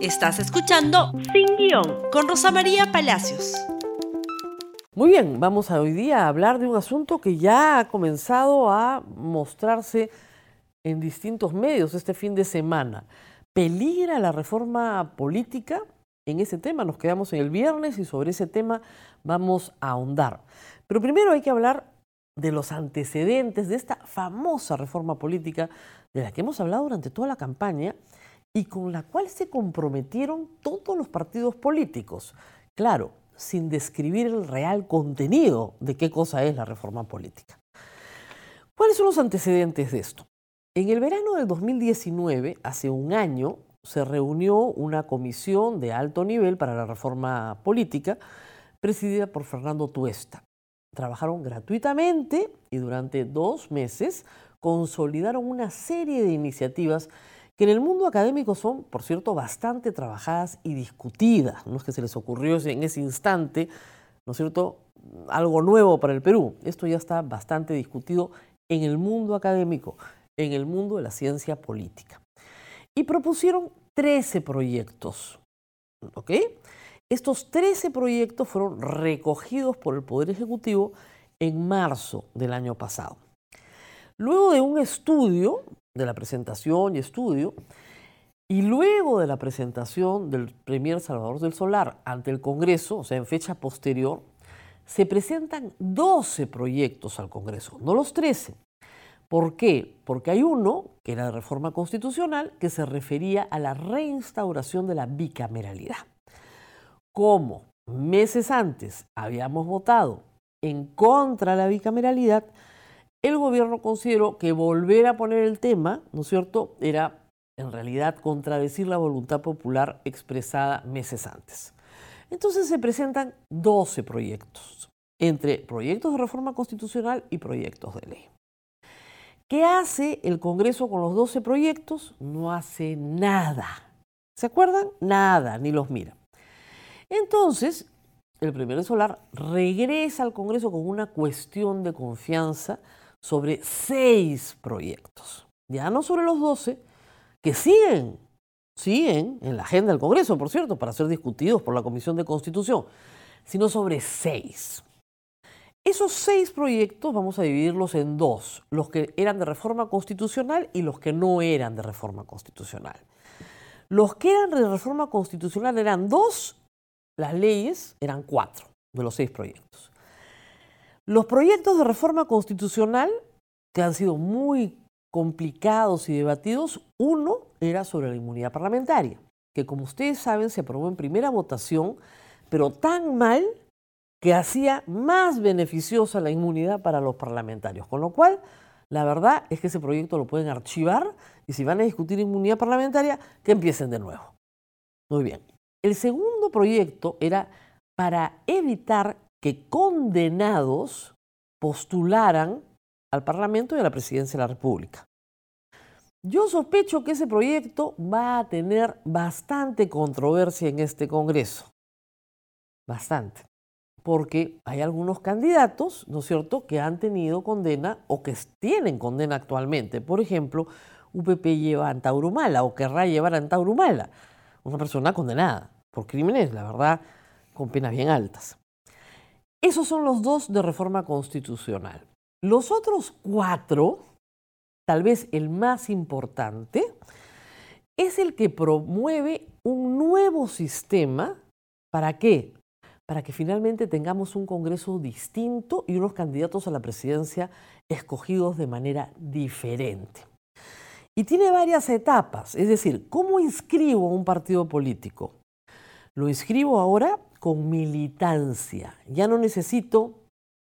Estás escuchando Sin Guión con Rosa María Palacios. Muy bien, vamos a hoy día a hablar de un asunto que ya ha comenzado a mostrarse en distintos medios este fin de semana. ¿Peligra la reforma política? En ese tema nos quedamos en el viernes y sobre ese tema vamos a ahondar. Pero primero hay que hablar de los antecedentes de esta famosa reforma política de la que hemos hablado durante toda la campaña y con la cual se comprometieron todos los partidos políticos. Claro, sin describir el real contenido de qué cosa es la reforma política. ¿Cuáles son los antecedentes de esto? En el verano del 2019, hace un año, se reunió una comisión de alto nivel para la reforma política presidida por Fernando Tuesta. Trabajaron gratuitamente y durante dos meses consolidaron una serie de iniciativas que en el mundo académico son, por cierto, bastante trabajadas y discutidas. No es que se les ocurrió en ese instante, ¿no es cierto?, algo nuevo para el Perú. Esto ya está bastante discutido en el mundo académico, en el mundo de la ciencia política. Y propusieron 13 proyectos. ¿Ok? Estos 13 proyectos fueron recogidos por el Poder Ejecutivo en marzo del año pasado. Luego de un estudio, de la presentación y estudio, y luego de la presentación del Premier Salvador del Solar ante el Congreso, o sea, en fecha posterior, se presentan 12 proyectos al Congreso, no los 13. ¿Por qué? Porque hay uno, que era de reforma constitucional, que se refería a la reinstauración de la bicameralidad. Como meses antes habíamos votado en contra de la bicameralidad, el gobierno consideró que volver a poner el tema, ¿no es cierto?, era en realidad contradecir la voluntad popular expresada meses antes. Entonces se presentan 12 proyectos, entre proyectos de reforma constitucional y proyectos de ley. ¿Qué hace el Congreso con los 12 proyectos? No hace nada. ¿Se acuerdan? Nada, ni los mira. Entonces, el primer solar regresa al Congreso con una cuestión de confianza sobre seis proyectos, ya no sobre los doce, que siguen, siguen en la agenda del Congreso, por cierto, para ser discutidos por la Comisión de Constitución, sino sobre seis. Esos seis proyectos vamos a dividirlos en dos, los que eran de reforma constitucional y los que no eran de reforma constitucional. Los que eran de reforma constitucional eran dos, las leyes eran cuatro de los seis proyectos. Los proyectos de reforma constitucional, que han sido muy complicados y debatidos, uno era sobre la inmunidad parlamentaria, que como ustedes saben se aprobó en primera votación, pero tan mal que hacía más beneficiosa la inmunidad para los parlamentarios. Con lo cual, la verdad es que ese proyecto lo pueden archivar y si van a discutir inmunidad parlamentaria, que empiecen de nuevo. Muy bien. El segundo proyecto era para evitar que condenados postularan al Parlamento y a la Presidencia de la República. Yo sospecho que ese proyecto va a tener bastante controversia en este Congreso. Bastante. Porque hay algunos candidatos, ¿no es cierto?, que han tenido condena o que tienen condena actualmente. Por ejemplo, UPP lleva a Antaurumala o querrá llevar a Antaurumala, una persona condenada por crímenes, la verdad, con penas bien altas. Esos son los dos de reforma constitucional. Los otros cuatro, tal vez el más importante, es el que promueve un nuevo sistema. ¿Para qué? Para que finalmente tengamos un Congreso distinto y unos candidatos a la presidencia escogidos de manera diferente. Y tiene varias etapas, es decir, ¿cómo inscribo un partido político? Lo inscribo ahora con militancia. Ya no necesito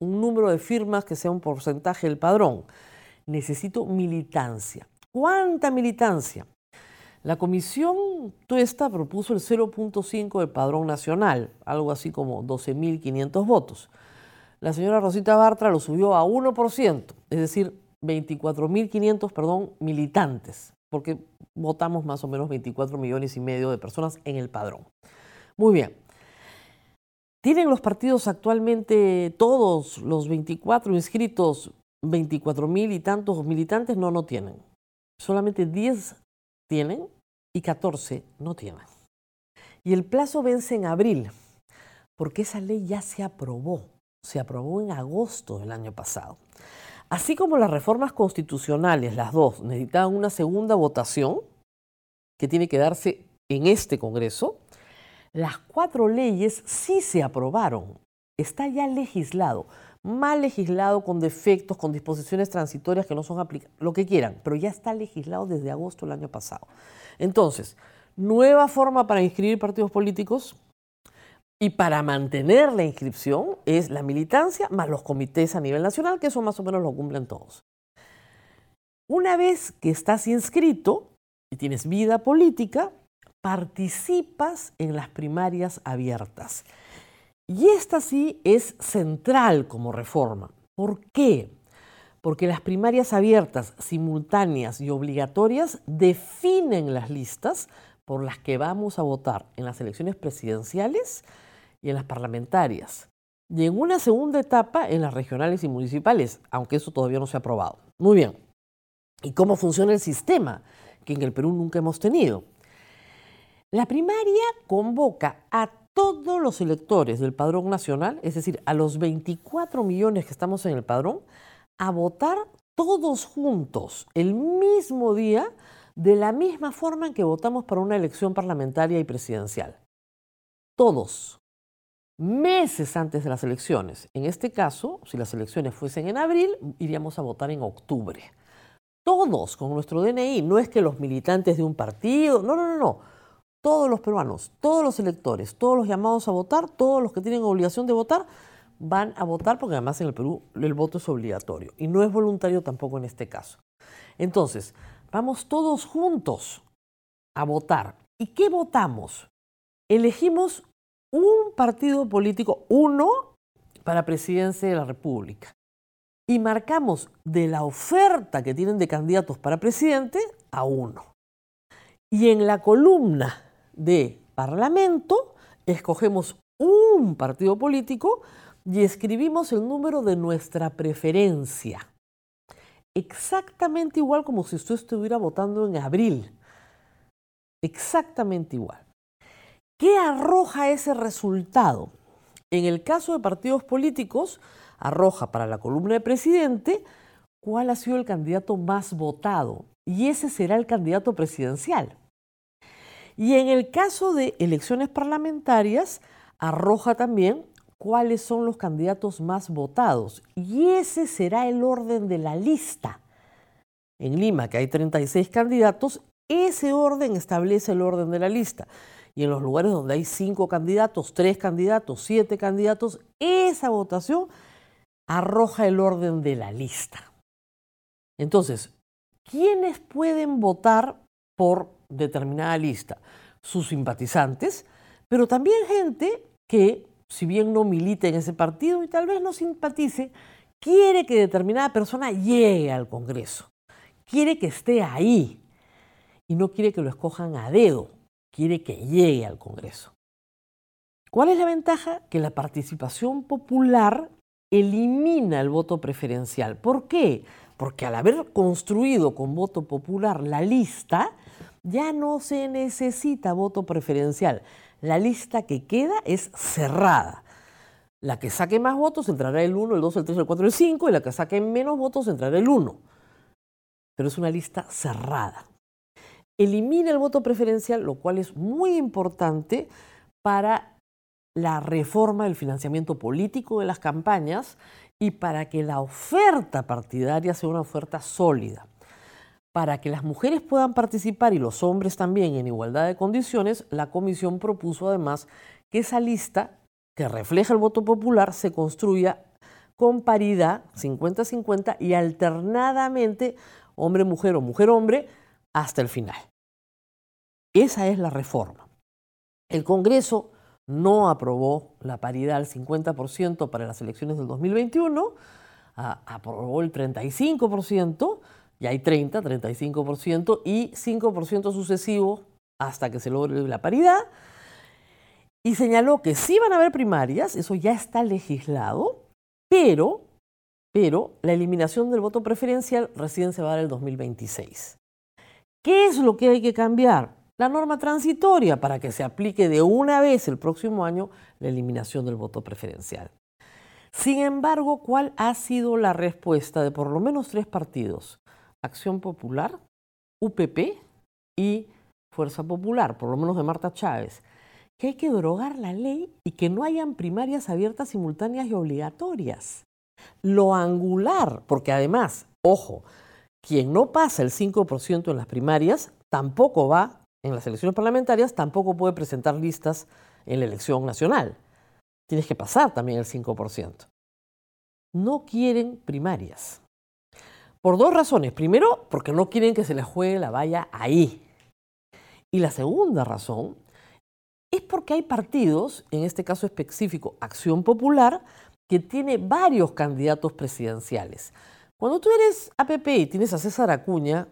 un número de firmas que sea un porcentaje del padrón. Necesito militancia. ¿Cuánta militancia? La comisión Tuesta propuso el 0.5 del padrón nacional, algo así como 12.500 votos. La señora Rosita Bartra lo subió a 1%, es decir, 24.500, perdón, militantes, porque votamos más o menos 24 millones y medio de personas en el padrón. Muy bien. ¿Tienen los partidos actualmente todos los 24 inscritos 24 mil y tantos militantes? No, no tienen. Solamente 10 tienen y 14 no tienen. Y el plazo vence en abril, porque esa ley ya se aprobó, se aprobó en agosto del año pasado. Así como las reformas constitucionales, las dos, necesitaban una segunda votación, que tiene que darse en este Congreso, las cuatro leyes sí se aprobaron. Está ya legislado, mal legislado, con defectos, con disposiciones transitorias que no son aplicables, lo que quieran, pero ya está legislado desde agosto del año pasado. Entonces, nueva forma para inscribir partidos políticos y para mantener la inscripción es la militancia más los comités a nivel nacional, que eso más o menos lo cumplen todos. Una vez que estás inscrito y tienes vida política, participas en las primarias abiertas. Y esta sí es central como reforma. ¿Por qué? Porque las primarias abiertas, simultáneas y obligatorias definen las listas por las que vamos a votar en las elecciones presidenciales y en las parlamentarias. Y en una segunda etapa en las regionales y municipales, aunque eso todavía no se ha aprobado. Muy bien. ¿Y cómo funciona el sistema? Que en el Perú nunca hemos tenido. La primaria convoca a todos los electores del padrón nacional, es decir, a los 24 millones que estamos en el padrón, a votar todos juntos el mismo día de la misma forma en que votamos para una elección parlamentaria y presidencial. Todos, meses antes de las elecciones. En este caso, si las elecciones fuesen en abril, iríamos a votar en octubre. Todos con nuestro DNI, no es que los militantes de un partido, no, no, no, no. Todos los peruanos, todos los electores, todos los llamados a votar, todos los que tienen obligación de votar, van a votar porque además en el Perú el voto es obligatorio y no es voluntario tampoco en este caso. Entonces, Vamos todos juntos a votar. ¿Y qué votamos? Elegimos un partido político, uno, para presidencia de la República. Y marcamos de la oferta que tienen de candidatos para presidente a uno. Y en la columna de Parlamento escogemos un partido político y escribimos el número de nuestra preferencia exactamente igual como si usted estuviera votando en abril. Exactamente igual. ¿Qué arroja ese resultado? En el caso de partidos políticos, arroja para la columna de presidente cuál ha sido el candidato más votado y ese será el candidato presidencial. Y en el caso de elecciones parlamentarias, arroja también cuáles son los candidatos más votados y ese será el orden de la lista. En Lima, que hay 36 candidatos, ese orden establece el orden de la lista. Y en los lugares donde hay 5 candidatos, 3 candidatos, 7 candidatos, esa votación arroja el orden de la lista. Entonces, ¿quiénes pueden votar por determinada lista? Sus simpatizantes, pero también gente que si bien no milita en ese partido y tal vez no simpatice, quiere que determinada persona llegue al Congreso, quiere que esté ahí y no quiere que lo escojan a dedo, quiere que llegue al Congreso. ¿Cuál es la ventaja? Que la participación popular elimina el voto preferencial. ¿Por qué? Porque al haber construido con voto popular la lista, ya no se necesita voto preferencial la lista que queda es cerrada. La que saque más votos entrará el 1, el 2, el 3, el 4, el 5 y la que saque menos votos entrará el 1. Pero es una lista cerrada. Elimina el voto preferencial, lo cual es muy importante para la reforma del financiamiento político de las campañas y para que la oferta partidaria sea una oferta sólida. Para que las mujeres puedan participar y los hombres también en igualdad de condiciones, la comisión propuso además que esa lista que refleja el voto popular se construya con paridad 50-50 y alternadamente hombre-mujer o mujer-hombre hasta el final. Esa es la reforma. El Congreso no aprobó la paridad al 50% para las elecciones del 2021, aprobó el 35%, y hay 30, 35% y 5% sucesivo hasta que se logre la paridad. Y señaló que sí van a haber primarias, eso ya está legislado, pero, pero la eliminación del voto preferencial recién se va a dar el 2026. ¿Qué es lo que hay que cambiar? la norma transitoria para que se aplique de una vez el próximo año la eliminación del voto preferencial. Sin embargo, ¿cuál ha sido la respuesta de por lo menos tres partidos? Acción Popular, UPP y Fuerza Popular, por lo menos de Marta Chávez, que hay que derogar la ley y que no hayan primarias abiertas, simultáneas y obligatorias. Lo angular, porque además, ojo, quien no pasa el 5% en las primarias tampoco va, en las elecciones parlamentarias, tampoco puede presentar listas en la elección nacional. Tienes que pasar también el 5%. No quieren primarias. Por dos razones. Primero, porque no quieren que se les juegue la valla ahí. Y la segunda razón es porque hay partidos, en este caso específico Acción Popular, que tiene varios candidatos presidenciales. Cuando tú eres APP y tienes a César Acuña,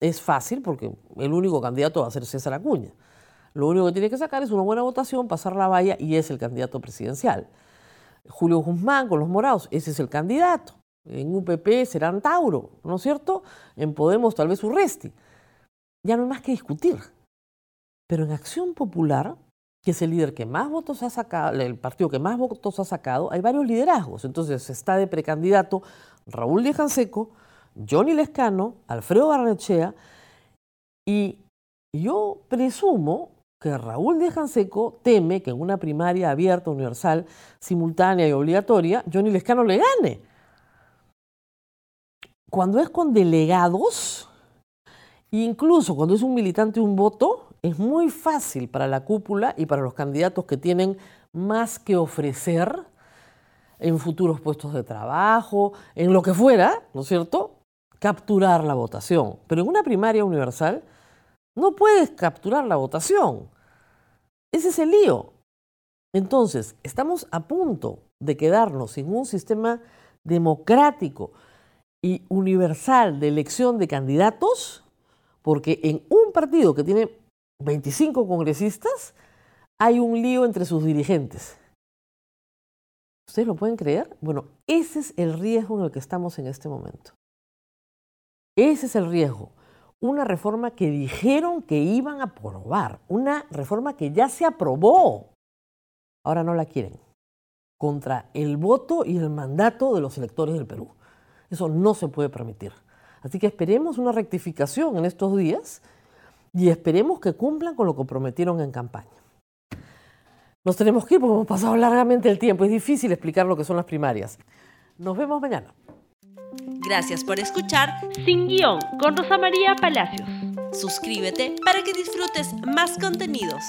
es fácil porque el único candidato va a ser César Acuña. Lo único que tiene que sacar es una buena votación, pasar la valla y es el candidato presidencial. Julio Guzmán con los morados, ese es el candidato. En UPP serán Tauro, ¿no es cierto? En Podemos tal vez Urresti. Ya no hay más que discutir. Pero en Acción Popular, que es el líder que más votos ha sacado, el partido que más votos ha sacado, hay varios liderazgos. Entonces está de precandidato Raúl de Janseco, Johnny Lescano, Alfredo Barnechea, y yo presumo que Raúl de Janseco teme que en una primaria abierta, universal, simultánea y obligatoria, Johnny Lescano le gane. Cuando es con delegados, incluso cuando es un militante un voto, es muy fácil para la cúpula y para los candidatos que tienen más que ofrecer en futuros puestos de trabajo, en lo que fuera, ¿no es cierto? Capturar la votación. Pero en una primaria universal no puedes capturar la votación. Ese es el lío. Entonces, estamos a punto de quedarnos sin un sistema democrático y universal de elección de candidatos, porque en un partido que tiene 25 congresistas hay un lío entre sus dirigentes. ¿Ustedes lo pueden creer? Bueno, ese es el riesgo en el que estamos en este momento. Ese es el riesgo. Una reforma que dijeron que iban a aprobar, una reforma que ya se aprobó. Ahora no la quieren. Contra el voto y el mandato de los electores del Perú. Eso no se puede permitir. Así que esperemos una rectificación en estos días y esperemos que cumplan con lo que prometieron en campaña. Nos tenemos que ir porque hemos pasado largamente el tiempo. Es difícil explicar lo que son las primarias. Nos vemos mañana. Gracias por escuchar Sin Guión con Rosa María Palacios. Suscríbete para que disfrutes más contenidos.